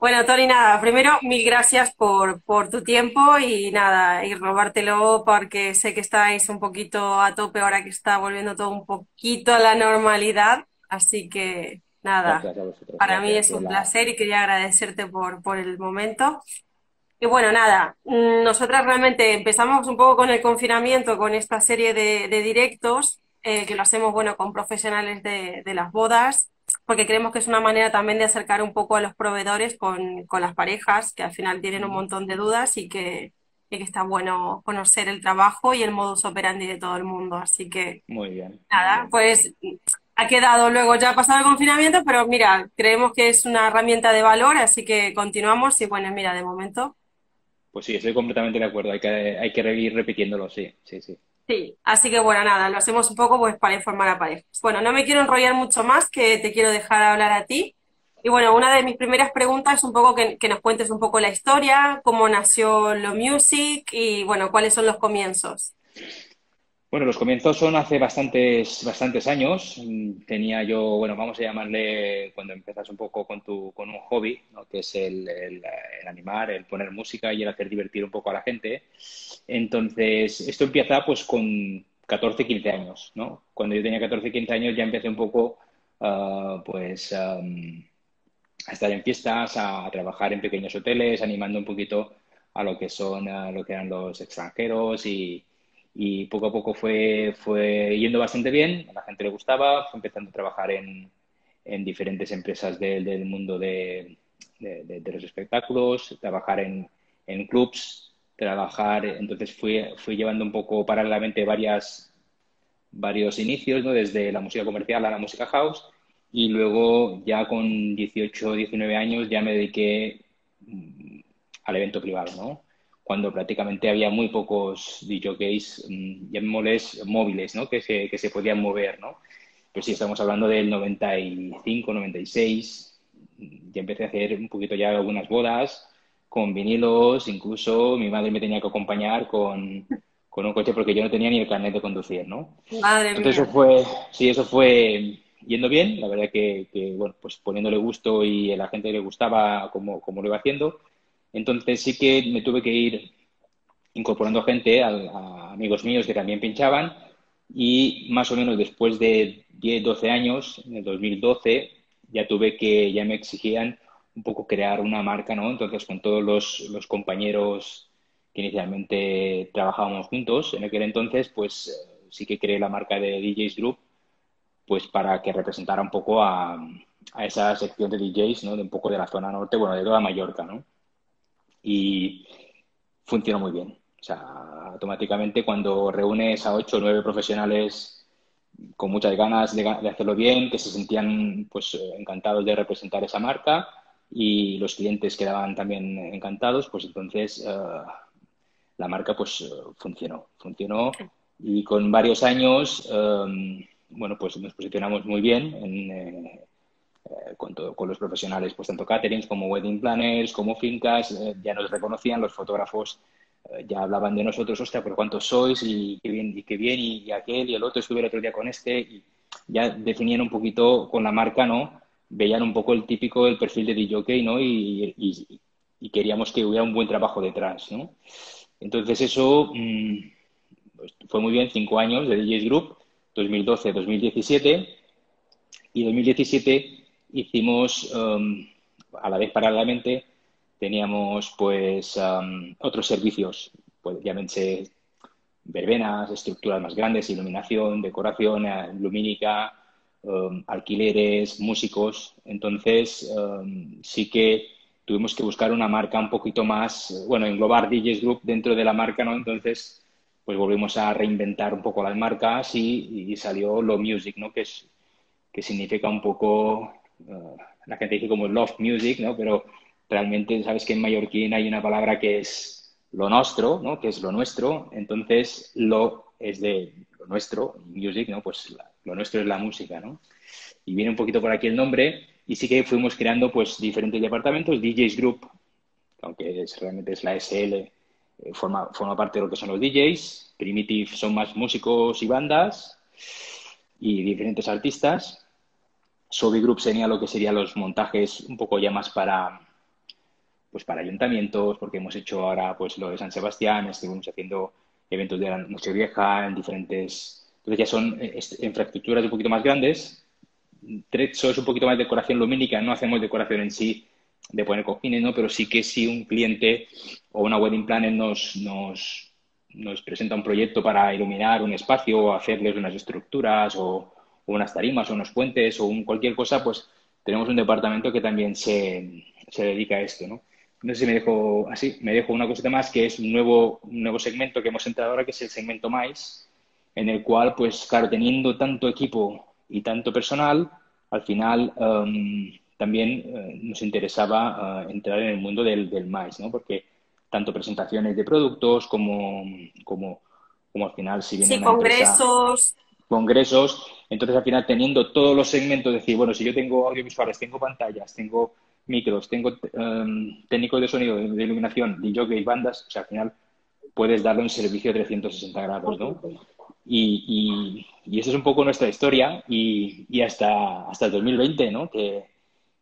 Bueno, Tony, nada, primero mil gracias por, por tu tiempo y nada, y robártelo porque sé que estáis un poquito a tope ahora que está volviendo todo un poquito a la normalidad, así que nada, vosotros, para mí es un la... placer y quería agradecerte por, por el momento. Y bueno, nada, mm, nosotras realmente empezamos un poco con el confinamiento, con esta serie de, de directos, eh, que lo hacemos, bueno, con profesionales de, de las bodas, porque creemos que es una manera también de acercar un poco a los proveedores con, con las parejas, que al final tienen un montón de dudas y que, y que está bueno conocer el trabajo y el modus operandi de todo el mundo. Así que, Muy bien, nada, pues ha quedado luego ya pasado el confinamiento, pero mira, creemos que es una herramienta de valor, así que continuamos y bueno, mira, de momento. Pues sí, estoy completamente de acuerdo. Hay que, hay que ir repitiéndolo, sí, sí, sí. Sí, así que bueno, nada, lo hacemos un poco pues para informar a parejas. Bueno, no me quiero enrollar mucho más, que te quiero dejar hablar a ti. Y bueno, una de mis primeras preguntas es un poco que, que nos cuentes un poco la historia, cómo nació Lo Music y bueno, cuáles son los comienzos. Bueno, los comienzos son hace bastantes, bastantes años. Mm, Tenía yo, bueno, vamos a llamarle cuando empiezas un poco con tu, con un hobby, ¿no? Que es el, el, el animar, el poner música y el hacer divertir un poco a la gente. Entonces, esto empieza pues con 14, 15 años, ¿no? Cuando yo tenía 14, 15 años ya empecé un poco, ah, pues, am, a estar en fiestas, a, a trabajar en pequeños hoteles, animando un poquito a lo que son, a lo que eran los extranjeros y, y poco a poco fue, fue yendo bastante bien, a la gente le gustaba, fue empezando a trabajar en, en diferentes empresas de- del mundo de, de- los espectáculos, trabajar en, en clubs, trabajar, entonces fui, fui llevando un poco paralelamente varias, varios inicios, ¿no? Desde la música comercial a la música house y luego ya con 18 o 19 años ya me dediqué mm, al evento privado, ¿no? Cuando prácticamente había muy pocos DJs, mm, llamémosles móviles, ¿no? Que se, que se podían mover, ¿no? Pues sí, estamos hablando del 95, 96. Ya empecé a hacer un poquito ya algunas bodas con vinilos, incluso mi madre me tenía que acompañar con, con un coche porque yo no tenía ni el carnet de conducir, ¿no? Madre Entonces eso mía. fue, sí, eso fue yendo bien, la verdad que, que, bueno, pues poniéndole gusto y a la gente le gustaba como, como lo iba haciendo. Entonces sí que me tuve que ir incorporando gente, amigos míos que también pinchaban y más o menos después de 10 12 años, en el 2012, ya tuve que, ya me exigían un poco crear una marca, ¿no? Entonces con todos los, compañeros que inicialmente trabajábamos juntos, en aquel entonces, pues sí que creé la marca de DJs Group pues para que representara un poco a, a esa sección de DJs, ¿no? De un poco de la zona norte, bueno, de toda Mallorca, ¿no? Y funcionó muy bien. O sea, automáticamente cuando reúnes a ocho o nueve profesionales con muchas ganas de, hacerlo bien, que se sentían pues encantados de representar esa marca y los clientes quedaban también encantados, pues entonces uh, la marca pues uh, funcionó, funcionó y con varios años, um, bueno, pues nos posicionamos muy bien en, eh, con, todo, con, los profesionales, pues tanto caterings como wedding planners, como fincas, eh, ya nos reconocían, los fotógrafos eh, ya hablaban de nosotros, hostia, por cuántos sois y qué bien, y qué bien, y, aquel y el otro, estuve el otro día con este, y ya definían un poquito con la marca, ¿no? Veían un poco el típico, el perfil de DJ, ¿no? Y, queríamos que hubiera un buen trabajo detrás, ¿no? Entonces eso mmm, fue muy bien, cinco años de DJs Group, 2012-2017, y 2017 hicimos um, a la vez paralelamente teníamos pues um, otros servicios, pues llámense verbenas, estructuras más grandes, iluminación, decoración eh, lumínica, um, alquileres, músicos. Entonces um, sí que tuvimos que buscar una marca un poquito más, bueno, englobar DJs Group dentro de la marca, ¿no? Entonces pues volvimos a reinventar un poco las marcas y, y salió Lo Music, ¿no? Que es que significa un poco, uh, la gente dice como love music, ¿no? Pero realmente sabes que en mallorquín hay una palabra que es lo nuestro, ¿no? Que es lo nuestro. Entonces, lo es de lo nuestro, music, ¿no? Pues lo nuestro es la música, ¿no? Y viene un poquito por aquí el nombre y sí que fuimos creando pues diferentes departamentos, DJs Group, aunque es, realmente es la SL, eh, forma, forma parte de lo que son los DJs, Primitive son más músicos y bandas, y diferentes artistas. Sobi Group sería lo que serían los montajes un poco ya más para, pues para ayuntamientos, porque hemos hecho ahora pues lo de San Sebastián, estuvimos haciendo eventos de la Nochevieja en diferentes... Entonces ya son eh, infraestructuras un poquito más grandes. Trecho es un poquito más decoración lumínica, no hacemos decoración en sí de poner cojines, ¿no? Pero sí que si un cliente o una wedding planner nos, nos, nos presenta un proyecto para iluminar un espacio o hacerles unas estructuras o, unas tarimas o unos puentes o cualquier cosa, pues tenemos un departamento que también se, se dedica a esto, ¿no? No sé si me dejo así, me dejo una cosita más que es un nuevo, un nuevo segmento que hemos entrado ahora, que es el segmento más, en el cual, pues claro, teniendo tanto equipo y tanto personal, al final um, también eh, nos interesaba eh, entrar en el mundo del, del ¿no? Porque tanto presentaciones de productos como, como, como al final, si viene sí, congresos. congresos, entonces al final teniendo todos los segmentos, decir, bueno, si yo tengo audiovisuales, tengo pantallas, tengo micros, tengo um, técnicos de sonido, de, iluminación, y bandas, o sea, al final puedes darle un servicio de 360 grados, ¿no? Y, y, esa es un poco nuestra historia y, y hasta, hasta el 2020, ¿no? Que,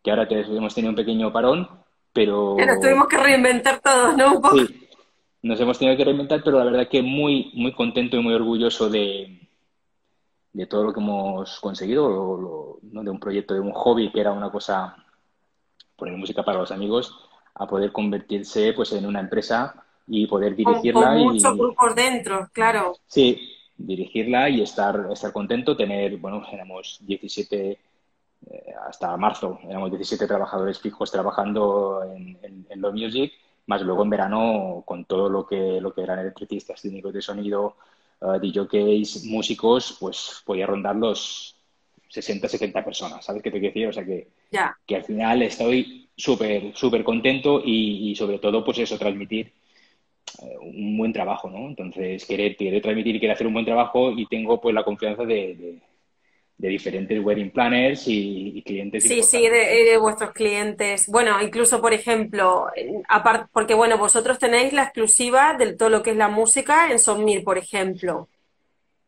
que ahora hemos tenido un pequeño parón, pero... Pero tuvimos que reinventar todo, ¿no? Sí, nos hemos tenido que reinventar, pero la verdad que muy, muy contento y muy orgulloso de, de todo lo que hemos conseguido, ¿no? de un proyecto, de un hobby que era una cosa, poner música para los amigos, a poder convertirse pues en una empresa y poder dirigirla. Con, muchos grupos dentro, claro. Sí, dirigirla y estar, estar contento, tener, bueno, éramos 17 eh, hasta marzo éramos 17 trabajadores fijos trabajando en, en, Lo Music, más luego en verano con todo lo que, lo que eran electricistas, técnicos de sonido, uh, DJs, músicos, pues podía rondar los 60, 70 personas, ¿sabes qué te quiero decir? O sea que, que al final estoy súper, súper contento y, sobre todo, pues eso, transmitir eh, un buen trabajo, ¿no? Entonces, querer, querer transmitir y querer hacer un buen trabajo y tengo pues la confianza de de diferentes wedding planners y, clientes. Sí, sí, de, vuestros clientes. Bueno, incluso, por ejemplo, aparte, porque bueno, vosotros tenéis la exclusiva de todo lo que es la música en Sonmir, por ejemplo.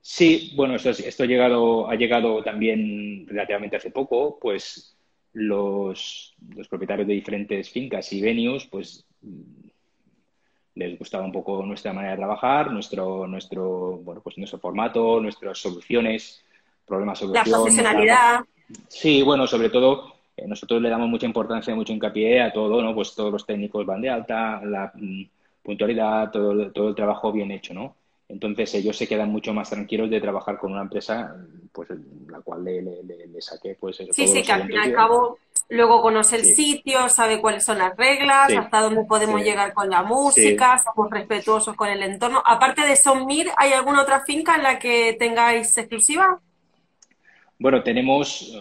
Sí, bueno, esto, esto ha, llegado, ha llegado también relativamente hace poco, pues los, los propietarios de diferentes fincas y venues, pues les gustaba un poco nuestra manera de trabajar, nuestro, nuestro, bueno, pues nuestro formato, nuestras soluciones problemas La profesionalidad. Sí, bueno, sobre todo eh, nosotros le damos mucha importancia, mucho hincapié a todo, ¿no? Pues todos los técnicos van de alta, la mm, puntualidad, todo, todo el trabajo bien hecho, ¿no? Entonces ellos se quedan mucho más tranquilos de trabajar con una empresa, pues la cual le, le, saqué, pues eso. Sí, sí, que al fin y al cabo luego conoce el sitio, sabe cuáles son las reglas, hasta dónde podemos llegar con la música, somos respetuosos con el entorno. Aparte de Sonmir, ¿hay alguna otra finca en la que tengáis exclusiva? Bueno, tenemos,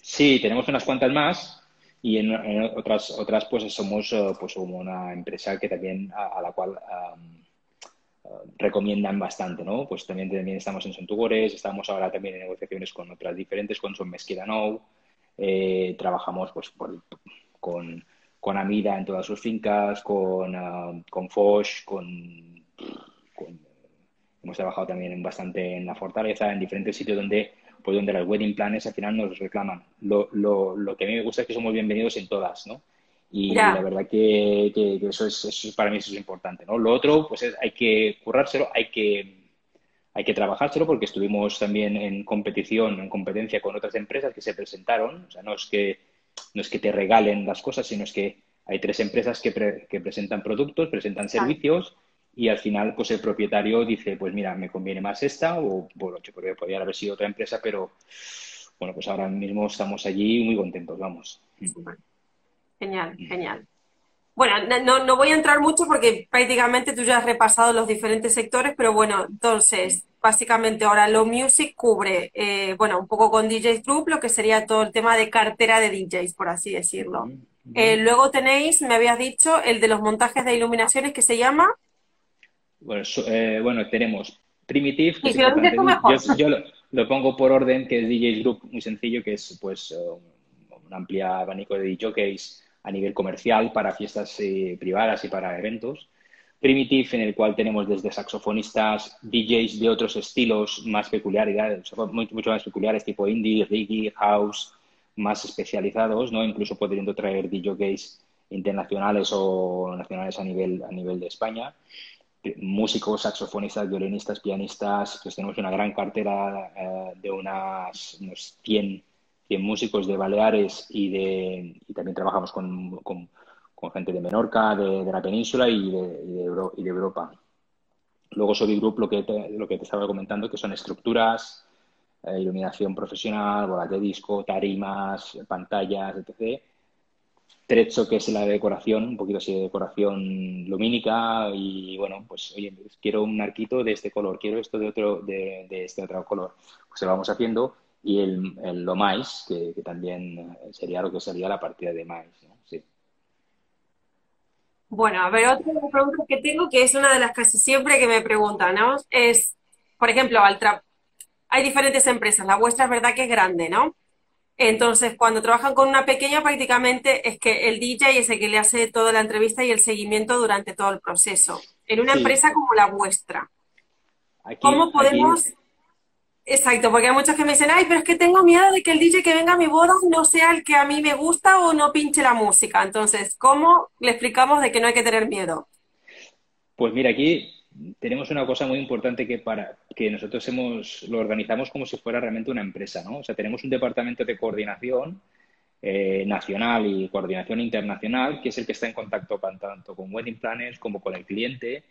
sí, tenemos unas cuantas más y en, otras, otras pues somos eh, pues una empresa que también a, la cual eh, recomiendan bastante, ¿no? Pues también, también estamos en Sontugores, estamos ahora también en negociaciones con otras diferentes, con Son Mesquida Nou, eh, trabajamos pues con, con Amida en todas sus fincas, con, con Foch, con, con, hemos trabajado también bastante en la Fortaleza, en diferentes sitios donde pues donde las wedding planners al final nos reclaman. Lo, lo, lo que a mí me gusta es que somos bienvenidos en todas, ¿no? Y la verdad que, que, eso, es, eso, para mí eso es importante, ¿no? Lo otro, pues es, hay que currárselo, hay que, hay que trabajárselo porque estuvimos también en competición, en competencia con otras empresas que se presentaron. O sea, no es que, no es que te regalen las cosas, sino es que hay tres empresas que, que presentan productos, presentan servicios y al final pues el propietario dice, pues mira, me conviene más esta o bueno, podría haber sido otra empresa, pero bueno, pues ahora mismo estamos allí muy contentos, vamos. Genial, genial. Bueno, no, no voy a entrar mucho porque prácticamente tú ya has repasado los diferentes sectores, pero bueno, entonces, básicamente ahora lo Music cubre, eh, bueno, un poco con DJs Group, lo que sería todo el tema de cartera de DJs, por así decirlo. Eh, luego tenéis, me habías dicho, el de los montajes de iluminaciones que se llama bueno, eh, bueno tenemos Primitive. Que yo, lo, pongo por orden, que es DJ Group, muy sencillo, que es pues un amplio abanico de DJs a nivel comercial para fiestas eh, privadas y para eventos. Primitive, en el cual tenemos desde saxofonistas, DJs de otros estilos más peculiares, mucho más peculiares, tipo indie, reggae, house, más especializados, ¿no? Incluso pudiendo traer DJs internacionales o nacionales a nivel, a nivel de España. Músicos, saxofonistas, violinistas, pianistas, pues tenemos una gran cartera eh, de unas, unos 100, 100, músicos de Baleares y, de, y también trabajamos con, con, gente de Menorca, de, de la península y de, de Europa. Luego Sobi Group, lo que te, lo que te estaba comentando, que son estructuras, eh, iluminación profesional, bolas de disco, tarimas, pantallas, etc. Trezzo, que es la decoración, un poquito así de decoración lumínica y bueno, pues oye, quiero un arquito de este color, quiero esto de otro, de, de este otro color. Pues lo vamos haciendo y el, lo más, que, también sería lo que sería la partida de más, ¿no? Sí. Bueno, a ver, otra pregunta que tengo, que es una de las casi siempre que me preguntan, ¿no? Es, por ejemplo, al tra hay diferentes empresas, la vuestra es verdad que es grande, ¿no? Entonces, cuando trabajan con una pequeña, prácticamente es que el DJ es el que le hace toda la entrevista y el seguimiento durante todo el proceso. En una sí. empresa como la vuestra, aquí, ¿cómo podemos... Aquí... Exacto, porque hay muchos que me dicen, ay, pero es que tengo miedo de que el DJ que venga a mi boda no sea el que a mí me gusta o no pinche la música. Entonces, ¿cómo le explicamos de que no hay que tener miedo? Pues mira, aquí tenemos una cosa muy importante que para que nosotros hemos lo organizamos como si fuera realmente una empresa, ¿no? O sea, tenemos un departamento de coordinación eh, nacional y coordinación internacional, que es el que está en contacto con, tanto con wedding planners como con el cliente,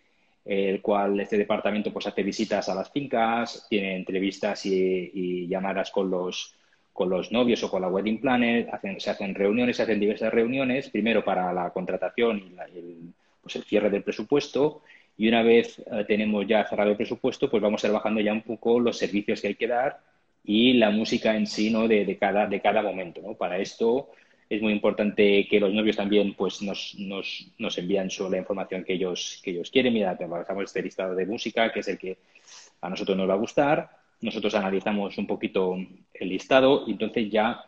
el cual este departamento pues hace visitas a las fincas, tiene entrevistas y, y llamadas con los con los novios o con la wedding planner, hacen, se hacen reuniones, se hacen diversas reuniones, primero para la contratación y, la, el, pues el cierre del presupuesto y una vez eh, tenemos ya cerrado el presupuesto, pues vamos a ir bajando ya un poco los servicios que hay que dar y la música en sí, ¿no? De, cada, de cada momento, ¿no? Para esto es muy importante que los novios también pues nos, nos, nos envían la información que ellos, que ellos quieren. Mira, trabajamos este listado de música, que es el que a nosotros nos va a gustar. Nosotros analizamos un poquito el listado y entonces ya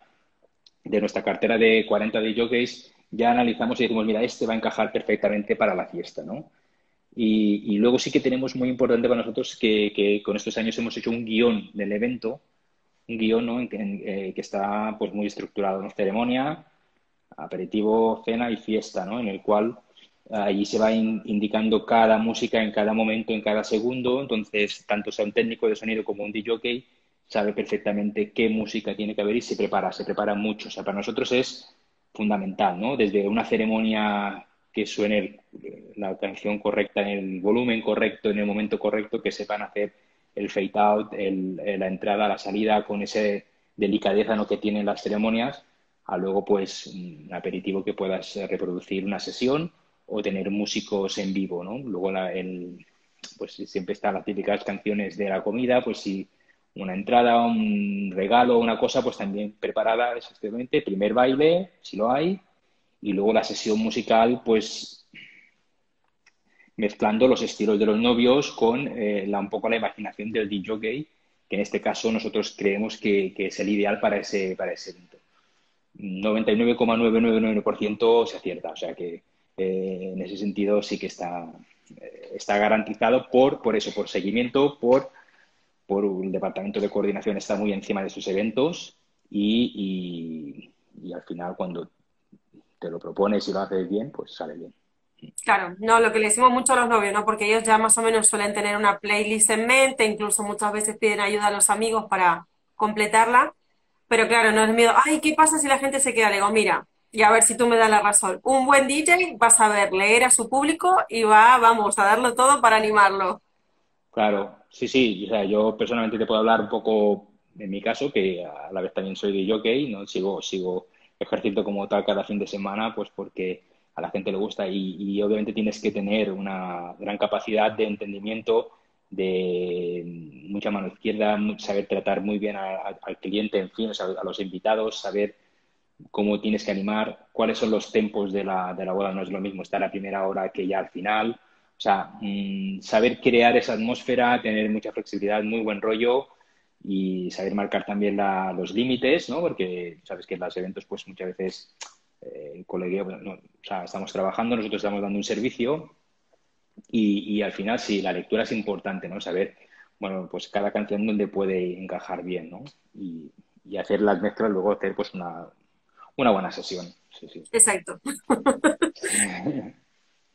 de nuestra cartera de 40 de jockeys ya analizamos y decimos, mira, este va a encajar perfectamente para la fiesta, ¿no? Y, luego sí que tenemos muy importante para nosotros que, que, con estos años hemos hecho un guion del evento, un guion ¿no? en, en, eh, que está pues muy estructurado, ¿no? ceremonia, aperitivo, cena y fiesta, ¿no? en el cual allí se va in, indicando cada música en cada momento, en cada segundo, entonces tanto sea un técnico de sonido como un DJ sabe perfectamente qué música tiene que haber y se prepara, se prepara mucho. O sea, para nosotros es fundamental, ¿no? Desde una ceremonia que suene la canción correcta en el volumen correcto, en el momento correcto, que sepan hacer el fade out, el, la entrada, la salida, con esa delicadeza ¿no? que tienen las ceremonias, a luego pues un aperitivo que puedas reproducir una sesión o tener músicos en vivo, ¿no? Luego el, pues siempre están las típicas canciones de la comida, pues si una entrada, un regalo, una cosa, pues también preparada exactamente, primer baile, si lo hay, y luego la sesión musical, pues mezclando los estilos de los novios con eh, la, un poco la imaginación del DJ, que en este caso nosotros creemos que, que es el ideal para ese, para ese evento. 99,999% se acierta, o sea que eh, en ese sentido sí que está, eh, está garantizado por, por eso, por seguimiento, por, por el departamento de coordinación está muy encima de sus eventos y, y, y al final cuando te lo propones y lo haces bien, pues sale bien. Claro, no, lo que le decimos mucho a los novios, ¿no? Porque ellos ya más o menos suelen tener una playlist en mente, incluso muchas veces piden ayuda a los amigos para completarla, pero claro, no es miedo, ay, ¿qué pasa si la gente se queda? Le digo, mira, y a ver si tú me das la razón. Un buen DJ va a saber leer a su público y va, vamos, a darlo todo para animarlo. Claro, sí, sí, o sea, yo personalmente te puedo hablar un poco en mi caso, que a la vez también soy de jockey, ¿no? Sigo, sigo ejercicio como tal cada fin de semana, pues porque a la gente le gusta y, obviamente tienes que tener una gran capacidad de entendimiento, de mucha mano izquierda, saber tratar muy bien al cliente, en fin, a los invitados, saber cómo tienes que animar, cuáles son los tempos de la, de la boda, no es lo mismo estar a primera hora que ya al final, o sea, mmm, saber crear esa atmósfera, tener mucha flexibilidad, muy buen rollo y saber marcar también la, los límites, ¿no? Porque sabes que en los eventos, pues muchas veces eh, el colegio, no, o sea, estamos trabajando, nosotros estamos dando un servicio y, y, al final sí, la lectura es importante, ¿no? Saber, bueno, pues cada canción donde puede encajar bien, ¿no? Y, y hacer las mezclas, luego hacer pues una, una buena sesión. Exacto.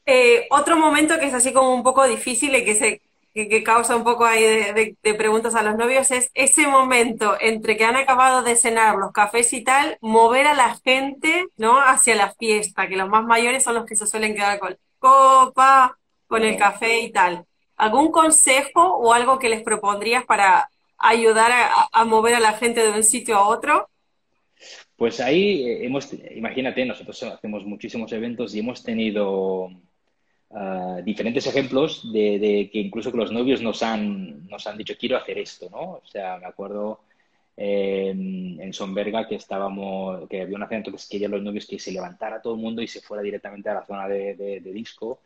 Eh, otro momento que es así como un poco difícil y que se que, causa un poco ahí de, preguntas a los novios es ese momento entre que han acabado de cenar los cafés y tal, mover a la gente, ¿no? Hacia la fiesta, que los más mayores son los que se suelen quedar con copa, con el café y tal. ¿Algún consejo o algo que les propondrías para ayudar a, mover a la gente de un sitio a otro? Pues ahí eh, hemos, imagínate, nosotros hacemos muchísimos eventos y hemos tenido diferentes ejemplos de, que incluso que los novios nos han, nos han dicho quiero hacer esto, ¿no? O sea, me acuerdo en Sonberga que estábamos, que había un acento que querían los novios que se levantara todo el mundo y se fuera directamente a la zona de, disco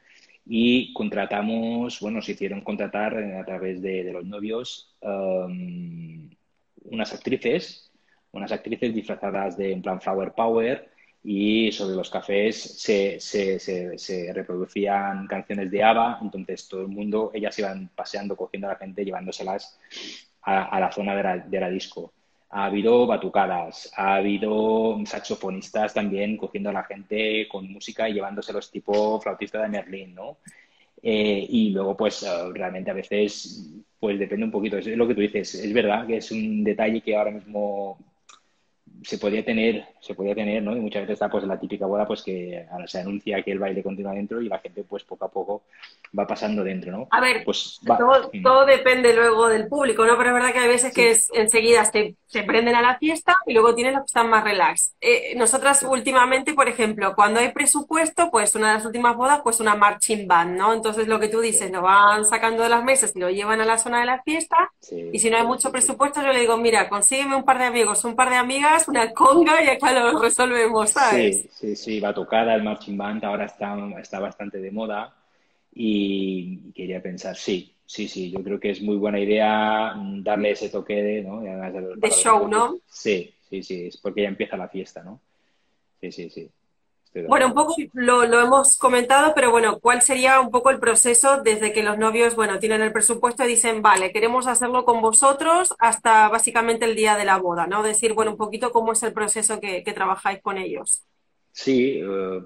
y contratamos, bueno, se hicieron contratar a través de, los novios unas actrices, unas actrices disfrazadas de en plan Flower Power y sobre los cafés se, se, se, reproducían canciones de ABBA, entonces todo el mundo, ellas iban paseando, cogiendo a la gente, llevándoselas a, la zona de la, disco. Ha habido batucadas, ha habido saxofonistas también cogiendo a la gente con música y llevándoselos tipo flautista de Merlín, ¿no? Eh, y luego, pues, eh, realmente a veces, pues depende un poquito, es lo que tú dices, es verdad que es un detalle que ahora mismo se podía tener, se podía tener, ¿no? Y muchas veces está pues la típica boda pues que se anuncia que el baile continúa dentro y la gente pues poco a poco va pasando dentro, ¿no? A ver, pues todo, depende luego del público, ¿no? Pero es verdad que hay veces que es, enseguida se, se, prenden a la fiesta y luego tienes los que están más relax. Eh, nosotras últimamente, por ejemplo, cuando hay presupuesto, pues una de las últimas bodas, pues una marching band, ¿no? Entonces lo que tú dices, lo van sacando de las mesas y lo llevan a la zona de la fiesta y si no hay mucho presupuesto, yo le digo, mira, consígueme un par de amigos, un par de amigas, una conga y acá lo resolvemos, ¿sabes? Sí, sí, sí, va tocada el marching band, ahora está, está bastante de moda y quería pensar, sí, sí, sí, yo creo que es muy buena idea darle ese toque de, ¿no? de show, ¿no? Sí, sí, sí, es porque ya empieza la fiesta, ¿no? Sí, sí, sí. Bueno, un poco lo, lo, hemos comentado, pero bueno, ¿cuál sería un poco el proceso desde que los novios, bueno, tienen el presupuesto y dicen, vale, queremos hacerlo con vosotros hasta básicamente el día de la boda, ¿no? Decir, bueno, un poquito cómo es el proceso que, que trabajáis con ellos. Sí, eh,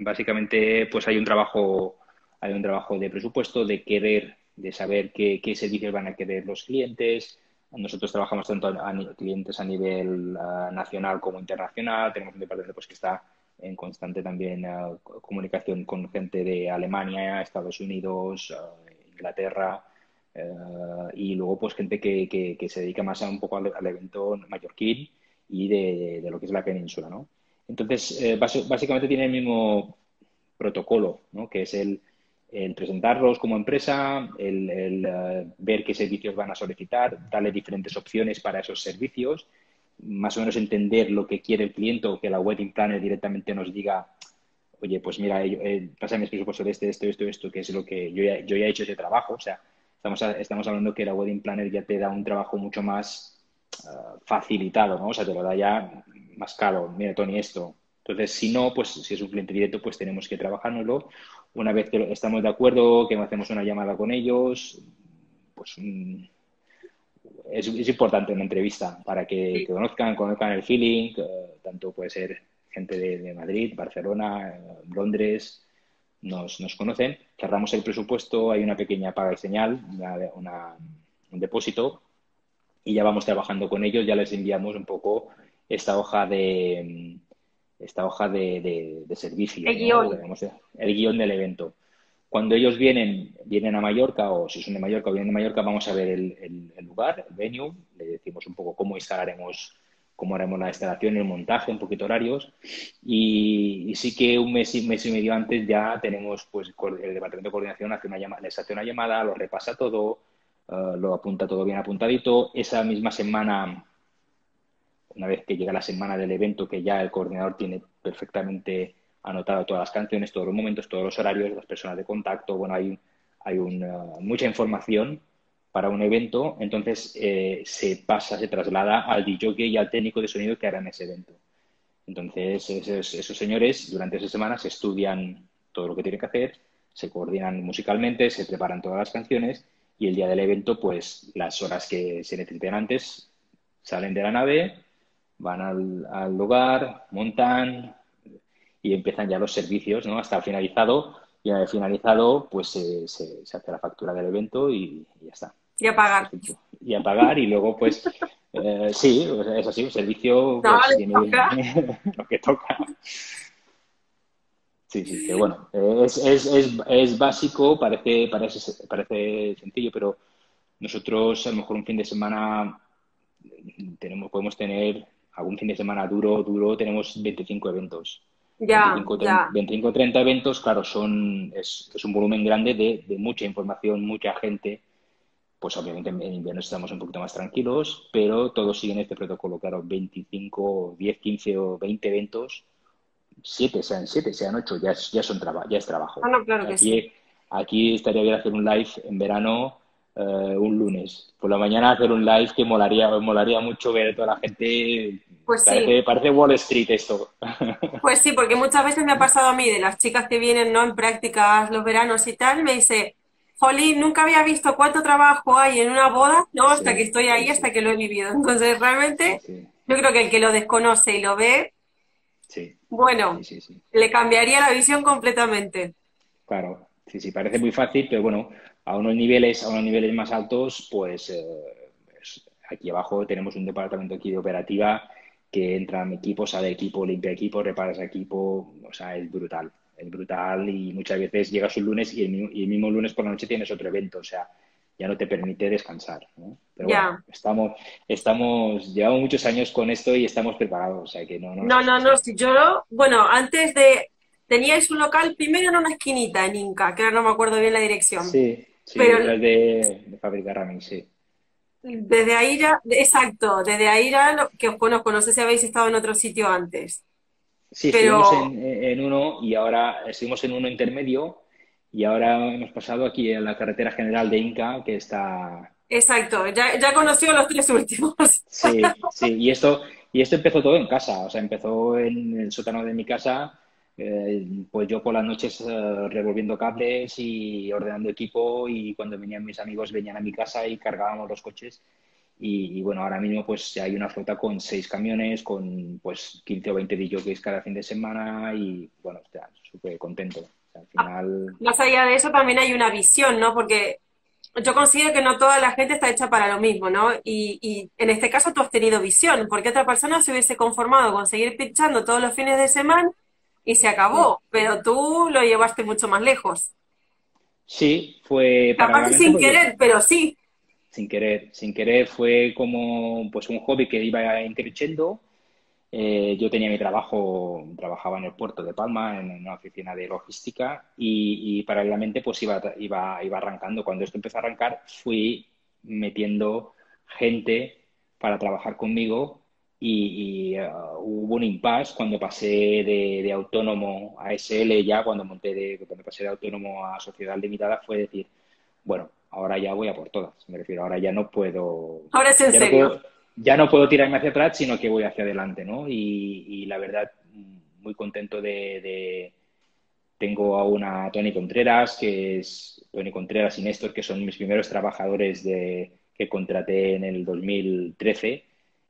básicamente pues hay un trabajo, hay un trabajo de presupuesto, de querer, de saber qué, qué servicios van a querer los clientes, nosotros trabajamos tanto a, clientes a nivel eh, nacional como internacional. Tenemos un departamento pues, que está en constante también uh, comunicación con gente de Alemania, Estados Unidos, uh, Inglaterra uh, y luego pues gente que, que, se dedica más a un poco al, evento mallorquín y de, de, lo que es la península, ¿no? Entonces, eh, básicamente tiene el mismo protocolo, ¿no? Que es el, el presentarlos como empresa, el, el ver qué servicios van a solicitar, darle diferentes opciones para esos servicios más o menos entender lo que quiere el cliente o que la wedding planner directamente nos diga, oye, pues mira, eh, pásame el presupuesto de este, esto, esto, esto, que es lo que yo ya, yo ya he hecho ese trabajo. O sea, estamos, estamos hablando que la wedding planner ya te da un trabajo mucho más ah, facilitado, ¿no? O sea, te lo da ya más caro. Mira, Tony, esto. Entonces, si no, pues si es un cliente directo, pues tenemos que trabajárnoslo. Una vez que estamos de acuerdo, que hacemos una llamada con ellos, pues es, es, importante una entrevista para que, conozcan, conozcan el feeling, tanto puede ser gente de, Madrid, Barcelona, Londres, nos, nos, conocen, cerramos el presupuesto, hay una pequeña paga y señal, una, un depósito, y ya vamos trabajando con ellos, ya les enviamos un poco esta hoja de esta hoja de, de, servicio, el, guion. el guion del evento. Cuando ellos vienen, vienen a Mallorca, o si son de Mallorca o vienen de Mallorca, vamos a ver el, lugar, el venue, le decimos un poco cómo instalaremos, cómo haremos la instalación, el montaje, un poquito horarios. Y, sí que un mes, y, mes y medio antes ya tenemos, pues, el departamento de coordinación hace una llamada, les hace una llamada, lo repasa todo, eh, lo apunta todo bien apuntadito. Esa misma semana, una vez que llega la semana del evento, que ya el coordinador tiene perfectamente anotado todas las canciones, todos los momentos, todos los horarios, las personas de contacto. Bueno, hay, hay mucha información para un evento, entonces eh, se pasa, se traslada al DJ y al técnico de sonido que harán ese evento. Entonces, esos, esos señores durante esa semana se estudian todo lo que tienen que hacer, se coordinan musicalmente, se preparan todas las canciones y el día del evento, pues las horas que se necesiten antes, salen de la nave, van al, al lugar, montan, y empiezan ya los servicios, ¿no? Hasta el finalizado y vez finalizado, pues se, se, hace la factura del evento y, ya está. Y a pagar. Y a pagar y luego pues eh, sí, es así, un servicio pues, tiene lo que toca. Sí, sí, que bueno, es, es, es, es básico, parece, parece, parece sencillo, pero nosotros a lo mejor un fin de semana tenemos, podemos tener algún fin de semana duro, duro, tenemos 25 eventos. Ya, 25, 30 eventos, claro, son, es, es un volumen grande de, de, mucha información, mucha gente. Pues obviamente en invierno estamos un poquito más tranquilos, pero todos siguen este protocolo, claro, 25, 10, 15 o 20 eventos, 7 sean 7, sean 8, ya es, ya son ya es trabajo. Ah, no, claro aquí, que sí. aquí estaría bien hacer un live en verano eh, un lunes. Por la mañana hacer un live que molaría, molaría mucho ver a toda la gente. Pues parece, sí. parece Wall Street esto. Pues sí, porque muchas veces me ha pasado a mí, de las chicas que vienen ¿no? en prácticas los veranos y tal, me dice, Jolín, nunca había visto cuánto trabajo hay en una boda, ¿no? Hasta Sí, que estoy ahí, sí, hasta que lo he vivido. Entonces, realmente, yo creo que el que lo desconoce y lo ve, sí, bueno, sí, sí, sí. le cambiaría la visión completamente. Claro, sí, sí, parece muy fácil, pero bueno, a unos niveles, a unos niveles más altos, pues, eh, pues aquí abajo tenemos un departamento aquí de operativa que entra en equipo, sale equipo, limpia equipo, repara ese equipo, o sea, es brutal, es brutal y muchas veces llegas un lunes y el, mi- y el mismo lunes por la noche tienes otro evento, o sea, ya no te permite descansar, ¿no? Pero bueno, estamos, estamos, llevamos muchos años con esto y estamos preparados, o sea, que no, no No, no, no, si yo, bueno, antes de, teníais un local primero en una esquinita en Inca, que ahora no me acuerdo bien la dirección, Sí, sí, pero de, de Fábrica Ramin, sí. desde ahí ya, exacto, desde ahí ya, que os conozco, no sé si habéis estado en otro sitio antes, Sí, pero, estuvimos en, en uno y ahora estuvimos en uno intermedio y ahora hemos pasado aquí a la carretera general de Inca, que está... exacto, ya, ya conoció los tres últimos. Sí, sí, y esto, y esto empezó todo en casa, o sea, empezó en el sótano de mi casa, eh, pues yo por las noches eh, revolviendo cables y ordenando equipo y cuando venían mis amigos venían a mi casa y cargábamos los coches y, y bueno, ahora mismo pues ya hay una flota con seis camiones, con pues 15 o 20 DJs cada fin de semana y bueno, o sea, súper contento. O sea, al final, Más allá de eso también hay una visión, ¿no? Porque yo considero que no toda la gente está hecha para lo mismo, ¿no? Y, y en este caso tú has tenido visión, porque otra persona se hubiese conformado con seguir pinchando todos los fines de semana y se sí, acabó, pero tú lo llevaste mucho más lejos. sí, fue Capaz sin porque querer, pero sí. sin querer, sin querer fue como pues un hobby que iba increciendo. Eh, yo tenía mi trabajo, trabajaba en el puerto de Palma, en una oficina de logística y, y paralelamente pues iba, iba, iba arrancando. Cuando esto empezó a arrancar, fui metiendo gente para trabajar conmigo y, y, uh, hubo un impasse cuando pasé de, de autónomo a SL ya, cuando monté de, cuando pasé de autónomo a sociedad limitada, fue decir, bueno, ahora ya voy a por todas. Me refiero, ahora ya no puedo, Ahora es en ya no serio. puedo, ya no puedo tirarme hacia atrás, sino que voy hacia adelante, ¿no? Y, y la verdad, muy contento de, de- tengo a una Tony Contreras, que es Tony Contreras y Néstor, que son mis primeros trabajadores de, que contraté en el 2013.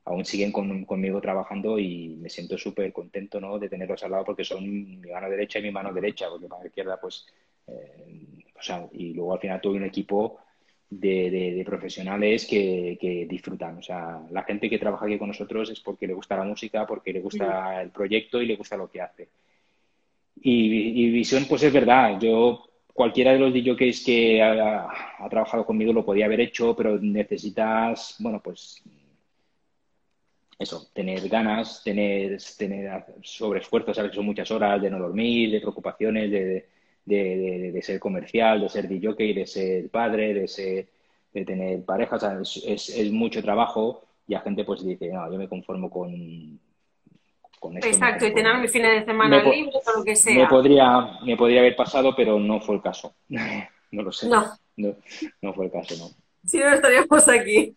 Aún siguen con- conmigo trabajando y me siento súper contento, ¿no? de tenerlos al lado porque son mi mano derecha y mi mano derecha, porque la izquierda, pues, eh, o sea, y luego al final tuve un equipo de, de- de profesionales que, que disfrutan. O sea, la gente que trabaja aquí con nosotros es porque le gusta la música, porque le gusta el proyecto y le gusta lo que hace. Y, y visión, pues es verdad. Yo, cualquiera de los DJs que ha, ha trabajado conmigo lo podía haber hecho, pero necesitas, bueno, pues eso, tener ganas, tener, tener sobreesfuerzo, sabes que son muchas horas de no dormir, de preocupaciones, de, de, de, de ser comercial, de ser DJ, de ser padre, de ser, de tener pareja, o sea, es, es, es mucho trabajo y la gente pues dice, no, yo me conformo con, con esto. me Exacto, y tener mi fin de Me, semana po- libre o lo que me sea. podría, me podría haber pasado, pero no fue el caso. No lo sé. No, No, no fue el caso, no. si no estaríamos aquí.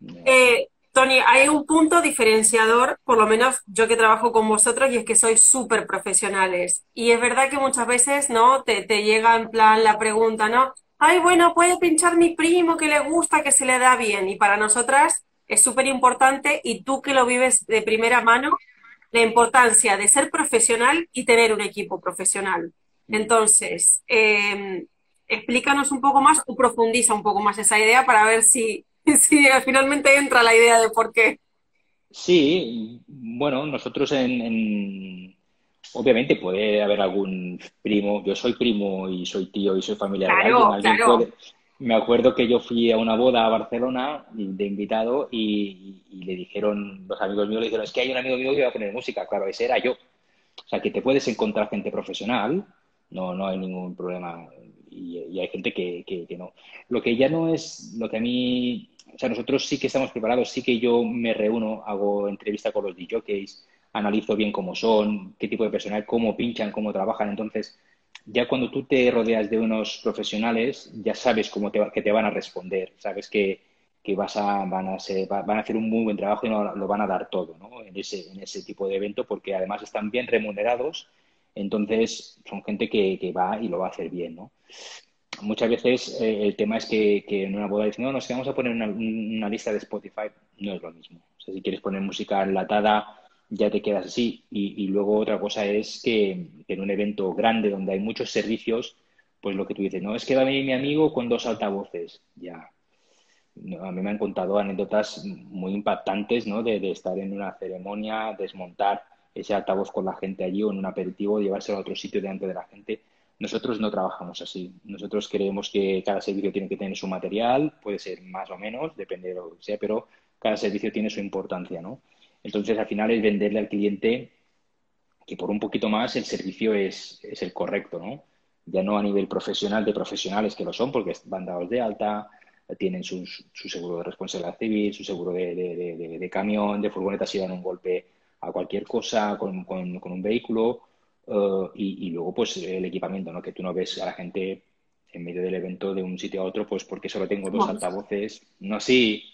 No. Eh, Tony, hay un punto diferenciador, por lo menos yo que trabajo con vosotros, y es que sois súper profesionales. Y es verdad que muchas veces, ¿no? Te, llega en plan la pregunta, ¿no? Ay, bueno, puede pinchar mi primo que le gusta, que se le da bien. Y para nosotras es súper importante, y tú que lo vives de primera mano, la importancia de ser profesional y tener un equipo profesional. Entonces, eh, explícanos un poco más o profundiza un poco más esa idea para ver si, si finalmente entra la idea de por qué. Sí, bueno, nosotros en, Obviamente puede haber algún primo, yo soy primo y soy tío y soy familiar claro, Claro. Me acuerdo que yo fui a una boda a Barcelona de invitado y, le dijeron, los amigos míos le dijeron, es que hay un amigo mío que va a poner música. Claro, ese era yo. O sea, que te puedes encontrar gente profesional, no, no hay ningún problema. Y, hay gente que, que, no. Lo que ya no es, lo que a mí, o sea, nosotros sí que estamos preparados, sí que yo me reúno, hago entrevista con los DJs, analizo bien cómo son, qué tipo de personal, cómo pinchan, cómo trabajan. Entonces, ya cuando tú te rodeas de unos profesionales, ya sabes cómo te, que te van a responder, sabes que, que vas a, van, a van a hacer un muy buen trabajo y lo van a dar todo ¿no? en, ese, en ese tipo de evento porque además están bien remunerados, entonces son gente que, que va y lo va a hacer bien. ¿no? Muchas veces eh, el tema es que, que, en una boda dicen, no, nos vamos a poner una, lista de Spotify, no es lo mismo. O sea, si quieres poner música enlatada ya te quedas así. Y, luego otra cosa es que, en un evento grande donde hay muchos servicios, pues lo que tú dices, no, es que va a venir mi amigo con dos altavoces. Ya. a mí me han contado anécdotas muy impactantes, ¿no? De, estar en una ceremonia, desmontar ese altavoz con la gente allí o en un aperitivo, llevárselo a otro sitio delante de la gente. Nosotros no trabajamos así. Nosotros creemos que cada servicio tiene que tener su material, puede ser más o menos, depende de lo que sea, pero cada servicio tiene su importancia, ¿no? Entonces, al final es venderle al cliente que por un poquito más el servicio es, es el correcto, ¿no? Ya no a nivel profesional de profesionales que lo son, porque van dados de alta, tienen su, su seguro de responsabilidad civil, su seguro de, de, de, camión, de furgoneta si dan un golpe a cualquier cosa con, con, un vehículo uh, y, y, luego pues el equipamiento, ¿no? Que tú no ves a la gente en medio del evento de un sitio a otro pues porque solo tengo dos altavoces. No, sí,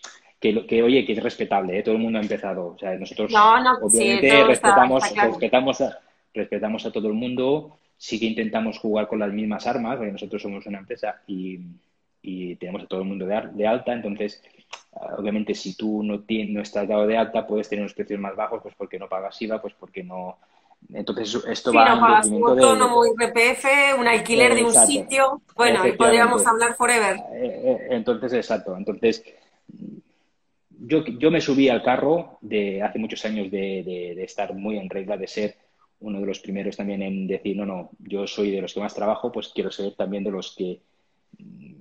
que, que, oye, que es respetable, ¿eh? todo el mundo ha empezado. O sea, nosotros obviamente respetamos, respetamos, a, respetamos a todo el mundo, sí que intentamos jugar con las mismas armas, porque nosotros somos una empresa y, y tenemos a todo el mundo de, de alta, entonces, ah, obviamente, si tú no, no estás dado de alta, puedes tener unos precios más bajos, pues porque no pagas IVA, pues porque no... Entonces, esto va no pagas un autónomo, de... IPPF, un alquiler de un sitio, bueno, y podríamos hablar forever. Eh, eh, entonces, exacto. Entonces, yo, yo me subí al carro de hace muchos años de, de, estar muy en regla, de ser uno de los primeros también en decir, no, no, yo soy de los que más trabajo, pues quiero ser también de los que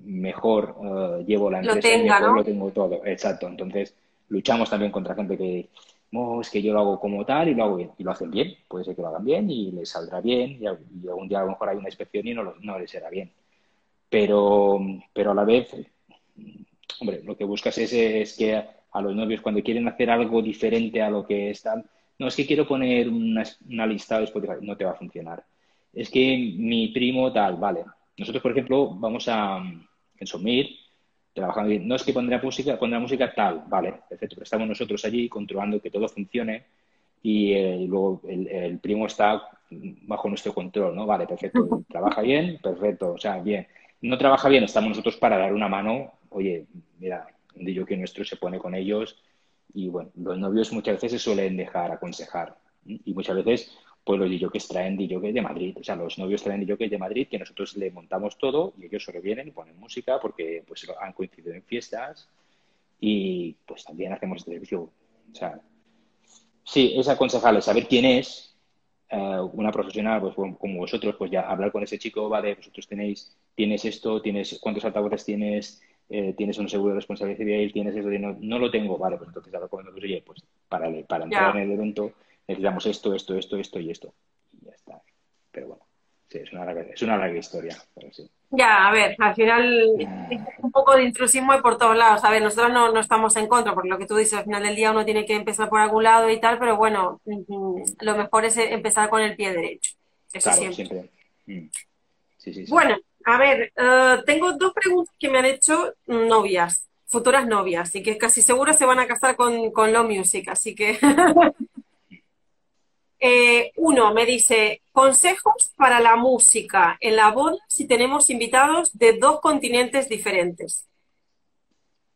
mejor uh, llevo la empresa, lo, tenga, ¿no? lo tengo todo. Exacto. Entonces, luchamos también contra gente que, no, es que yo lo hago como tal y lo hago bien. Y lo hacen bien. Puede ser que lo hagan bien y les saldrá bien y, algún día a lo mejor hay una inspección y no, les será bien. Pero, pero a la vez, hombre, lo que buscas es, que a los novios cuando quieren hacer algo diferente a lo que están. No, es que quiero poner una, una lista de Spotify. No te va a funcionar. Es que mi primo tal, vale. Nosotros, por ejemplo, vamos a en trabajando bien. No es que pondrá música, pondrá música tal, vale, perfecto. Pero estamos nosotros allí controlando que todo funcione y, eh, luego el, el, primo está bajo nuestro control, ¿no? Vale, perfecto. Trabaja bien, perfecto. O sea, bien. No trabaja bien, estamos nosotros para dar una mano. Oye, mira, de que nuestro se pone con ellos y bueno, los novios muchas veces se suelen dejar aconsejar y muchas veces pues los DJs traen DJs de Madrid, o sea, los novios traen DJs de Madrid que nosotros le montamos todo y ellos solo vienen y ponen música porque pues han coincidido en fiestas y pues también hacemos este servicio, o sea, sí, es aconsejable saber quién es eh, una profesional, pues como vosotros, pues ya hablar con ese chico, vale, vosotros tenéis, tienes esto, tienes, cuántos altavoces tienes, eh, tienes un seguro de responsabilidad civil, tienes eso, no, no lo tengo, vale, pues entonces ahora cuando oye, pues para, para entrar en el evento necesitamos esto, esto, esto, esto y esto. Y ya está. Pero bueno, sí, es una larga, es una larga historia, pero sí. Ya, a ver, al final es un poco de intrusismo y por todos lados. A ver, nosotros no, no, estamos en contra, porque lo que tú dices, al final del día uno tiene que empezar por algún lado y tal, pero bueno, mm, lo mejor es empezar con el pie derecho. Eso claro, siempre. Mm. Sí, sí, sí. Bueno, a ver, uh, tengo dos preguntas que me han hecho novias, futuras novias, y que casi seguro se van a casar con, con Low Music, así que... eh, uno me dice, consejos para la música en la boda si tenemos invitados de dos continentes diferentes.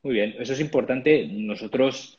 Muy bien, eso es importante. Nosotros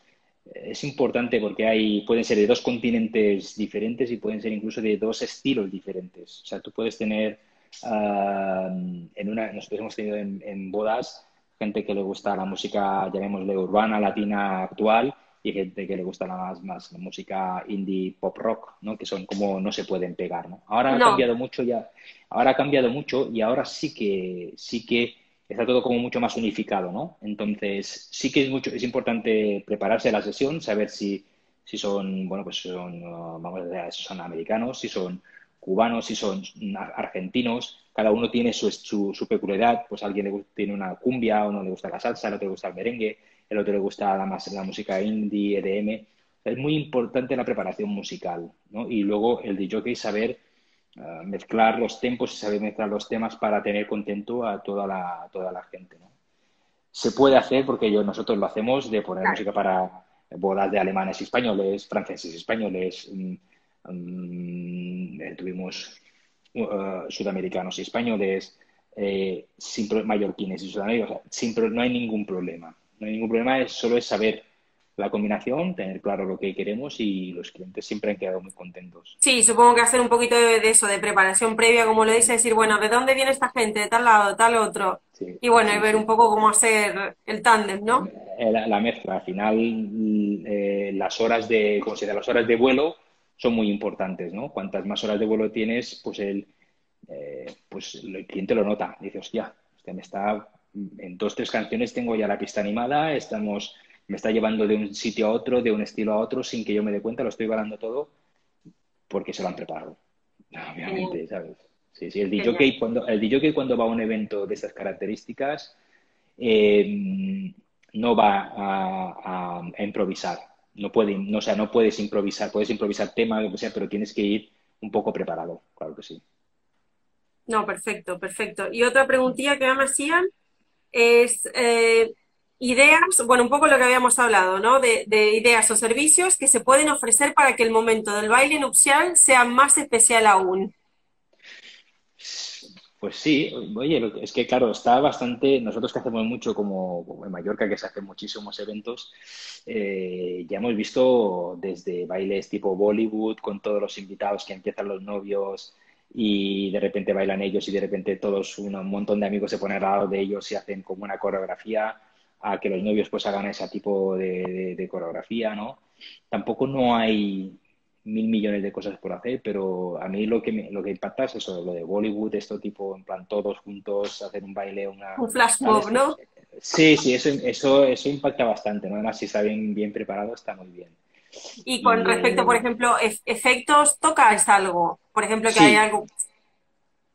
es importante porque hay, pueden ser de dos continentes diferentes y pueden ser incluso de dos estilos diferentes. O sea, tú puedes tener ah, en una, nosotros hemos tenido en, bodas gente que le gusta la música, llamémosle urbana, latina, actual, y gente que le gusta la más, más la música indie pop rock, ¿no? Que son como no se pueden pegar, ¿no? Ahora ha cambiado mucho ya, ahora ha cambiado mucho y ahora sí que sí que está todo como mucho más unificado, ¿no? Entonces, sí que es mucho, es importante prepararse a la sesión, saber si, si son, bueno, pues son, uh, vamos a decir, si son americanos, si son cubanos, si son argentinos, cada uno tiene su, su, peculiaridad, pues a alguien le tiene una cumbia, a uno le gusta la salsa, al otro le gusta el merengue, el otro le gusta la, más, la música indie, EDM. Es muy importante la preparación musical, ¿no? Y luego el de jockey saber mezclar los tempos y saber mezclar los temas para tener contento a toda la, toda la gente. ¿no? Se puede hacer porque yo, nosotros lo hacemos de poner música para bodas de alemanes y españoles, franceses y españoles, mm, mm, eh, tuvimos uh, sudamericanos y españoles, eh, sin, mallorquines y sudamericanos, no hay ningún problema. No hay ningún problema, es, solo es saber la combinación, tener claro lo que queremos y los clientes siempre han quedado muy contentos. Sí, supongo que hacer un poquito de, eso, de preparación previa, como lo dice, decir, bueno, ¿de dónde viene esta gente? ¿De tal lado, de tal otro? y bueno, y ver un poco cómo hacer el tándem, ¿no? Eh, la, mezcla, al final eh, las horas de, se las horas de vuelo son muy importantes, ¿no? Cuantas más horas de vuelo tienes, pues el, eh, pues el cliente lo nota, dice, hostia, usted me está, en dos, tres canciones tengo ya la pista animada, estamos me está llevando de un sitio a otro, de un estilo a otro, sin que yo me dé cuenta, lo estoy ganando todo porque se lo han preparado. Obviamente, ¿sabes? Sí, sí, el DJ cuando, el DJ cuando va a un evento de esas características eh, no va a, improvisar. No, puede, no, o sea, no puedes improvisar, puedes improvisar tema, lo que sea, pero tienes que ir un poco preparado, claro que sí. No, perfecto, perfecto. Y otra preguntilla que me hacían es, eh, ideas, bueno, un poco lo que habíamos hablado, ¿no? De, ideas o servicios que se pueden ofrecer para que el momento del baile nupcial sea más especial aún. Pues sí, oye, es que claro, está bastante, nosotros que hacemos mucho como, en Mallorca, que se hacen muchísimos eventos, eh, ya hemos visto desde bailes tipo Bollywood, con todos los invitados que empiezan los novios y de repente bailan ellos y de repente todos, un montón de amigos se ponen al lado de ellos y hacen como una coreografía a que los novios pues hagan ese tipo de, coreografía, ¿no? Tampoco no hay mil millones de cosas por hacer, pero a mí lo que lo que impacta es eso, lo de Bollywood, esto tipo, en plan, todos juntos, hacer un baile, una... Un flash mob, ¿no? Sí, sí, eso, eso, eso impacta bastante, ¿no? Además, si está bien, bien preparado, está muy bien. Y con respecto, por ejemplo, efectos, ¿tocas algo? Por ejemplo, que hay algo...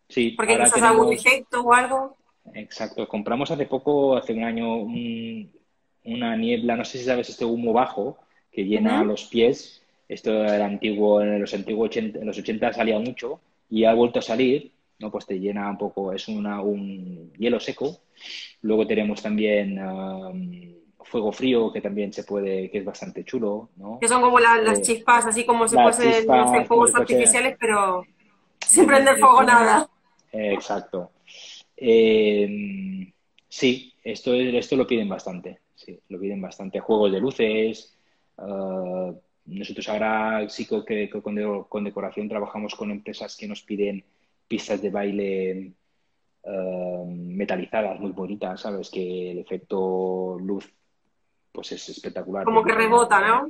Sí. Porque quizás algún efecto o algo... Exacto. Compramos hace poco, hace un año, una niebla, no sé si sabes, este humo bajo que llena los pies. Esto era antiguo, en los antiguos 80, en los 80 salía mucho y ha vuelto a salir, ¿no? Pues te llena un poco, es una, un hielo seco. Luego tenemos también um, fuego frío, que también se puede, que es bastante chulo, ¿no? Que son como las eh, chispas, así como si fuesen fuegos artificiales, pero sin prender fuego nada. exacto. Eh, sí, esto, esto lo piden bastante. Sí, lo piden bastante. Juegos de luces. Uh, nosotros ahora sí que, con, decoración trabajamos con empresas que nos piden pistas de baile uh, metalizadas muy bonitas, ¿sabes? Que el efecto luz pues es espectacular. Como que rebota, ¿no?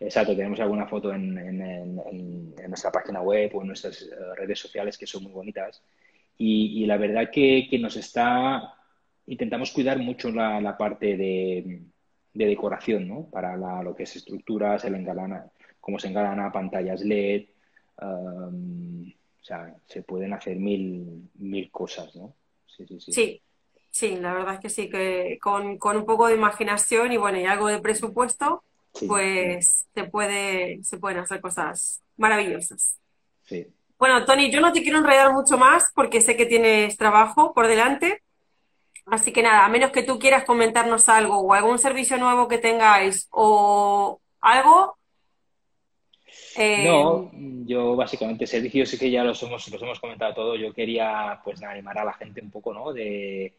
Exacto, tenemos alguna foto en, en, nuestra página web o en nuestras eh, redes sociales que son muy bonitas y, la verdad que, nos está, intentamos cuidar mucho la, parte de, decoración, ¿no? Para lo que es estructuras, el engalana, cómo se engalana pantallas LED, um, o sea, se pueden hacer mil, mil cosas, ¿no? Sí, sí, sí. Sí, la verdad es que sí, que con, un poco de imaginación y bueno, y algo de presupuesto, pues Se, puede, se pueden hacer cosas maravillosas. Sí. Bueno, Tony, yo no te quiero enredar mucho más porque sé que tienes trabajo por delante. Así que nada, a menos que tú quieras comentarnos algo o algún servicio nuevo que tengáis o algo. Eh, no, yo básicamente servicios sí que ya los hemos, los hemos comentado todo. Yo quería pues animar a la gente un poco, ¿no? De,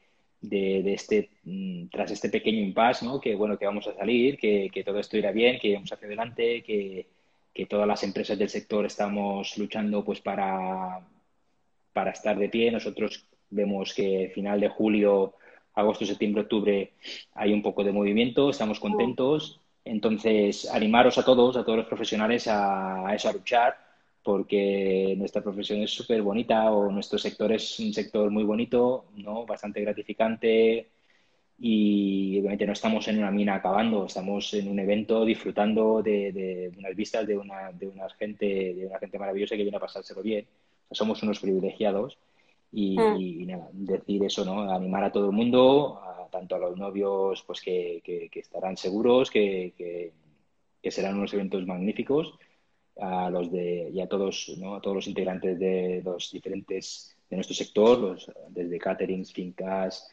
de, este, mm, tras este pequeño impasse, ¿no? Que bueno, que vamos a salir, que, todo esto irá bien, que vamos hacia adelante, que, que todas las empresas del sector estamos luchando pues para, para estar de pie. Nosotros vemos que final de julio, agosto, septiembre, octubre hay un poco de movimiento, estamos contentos. Entonces, animaros a todos, a todos los profesionales a, a eso, a luchar, porque nuestra profesión es súper bonita o nuestro sector es un sector muy bonito, ¿no? bastante gratificante y obviamente no estamos en una mina acabando, estamos en un evento disfrutando de, unas vistas de una, de una gente de una gente maravillosa que viene a pasárselo bien. somos unos privilegiados y, mm. nada, decir eso, ¿no? Animar a todo el mundo, tanto a los novios pues que, que, estarán seguros, que, que serán unos eventos magníficos a los de y a todos, ¿no? a todos los integrantes de los diferentes de nuestro sector, los, desde caterings, fincas,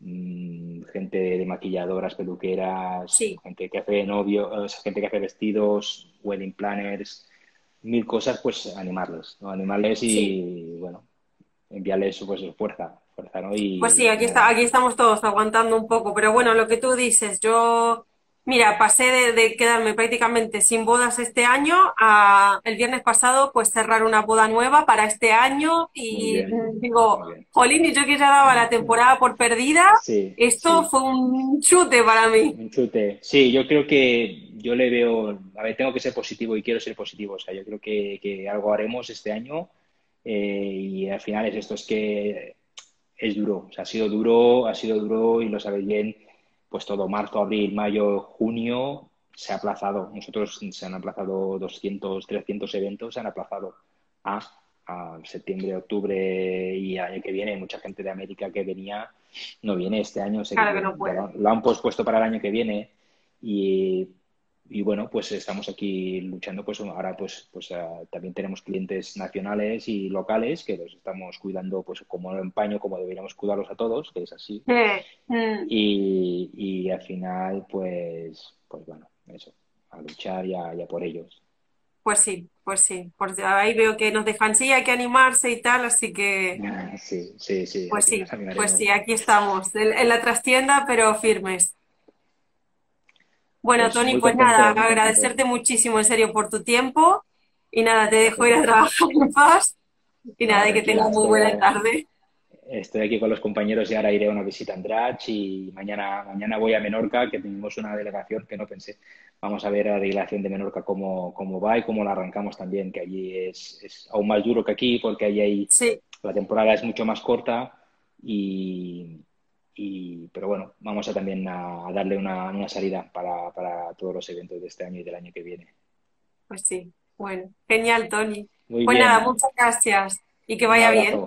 mmm, gente de maquilladoras, peluqueras, gente que hace novio, gente que hace vestidos, wedding planners, mil cosas, pues animarles, ¿no? animarles y bueno, enviarles pues fuerza, fuerza, ¿no? Y, pues sí, aquí está, aquí estamos todos aguantando un poco, pero bueno, lo que tú dices, yo Mira, pasé de, quedarme prácticamente sin bodas este año a el viernes pasado pues cerrar una boda nueva para este año y digo, jolín, y yo que ya daba la temporada por perdida, esto fue un chute para mí. Un chute. Sí, yo creo que yo le veo, a ver, tengo que ser positivo y quiero ser positivo, o sea, yo creo que, algo haremos este año eh, y al final es esto, es que es duro, o sea, ha sido duro, ha sido duro y lo sabéis bien pues todo marzo, abril, mayo, junio se ha aplazado. Nosotros se han aplazado 200, 300 eventos, se han aplazado a, septiembre, octubre y año que viene. Mucha gente de América que venía no viene este año. Lo han pospuesto para el año que viene y y bueno, pues estamos aquí luchando, pues ahora pues, pues ah, también tenemos clientes nacionales y locales que los estamos cuidando pues como empaño, como deberíamos cuidarlos a todos, que es así. Mm. Y, y, al final, pues, pues bueno, eso, a luchar y a, por ellos. Pues sí, pues sí, porque ahí veo que nos dejan, sí, hay que animarse y tal, así que... Sí, sí, sí. Pues sí, pues sí, aquí estamos, en la trastienda, pero firmes. Bueno, pues Tony, pues nada, agradecerte muchísimo en serio por tu tiempo. Y nada, te dejo ir a trabajar en paz. Y nada, que tengas muy buena tarde. Estoy aquí con los compañeros y ahora iré a una visita a Andrach y mañana, mañana voy a Menorca, que tenemos una delegación que no pensé. Vamos a ver a la delegación de Menorca cómo, cómo va y cómo la arrancamos también, que allí es, es aún más duro que aquí porque allí hay, la temporada es mucho más corta y, y, pero bueno, vamos a también a, darle una, una salida para, para, todos los eventos de este año y del año que viene. Pues sí, bueno, genial, Tony. Muy pues nada, muchas gracias y que vaya bien.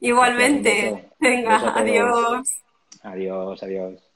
Igualmente. Venga, adiós. Adiós, adiós.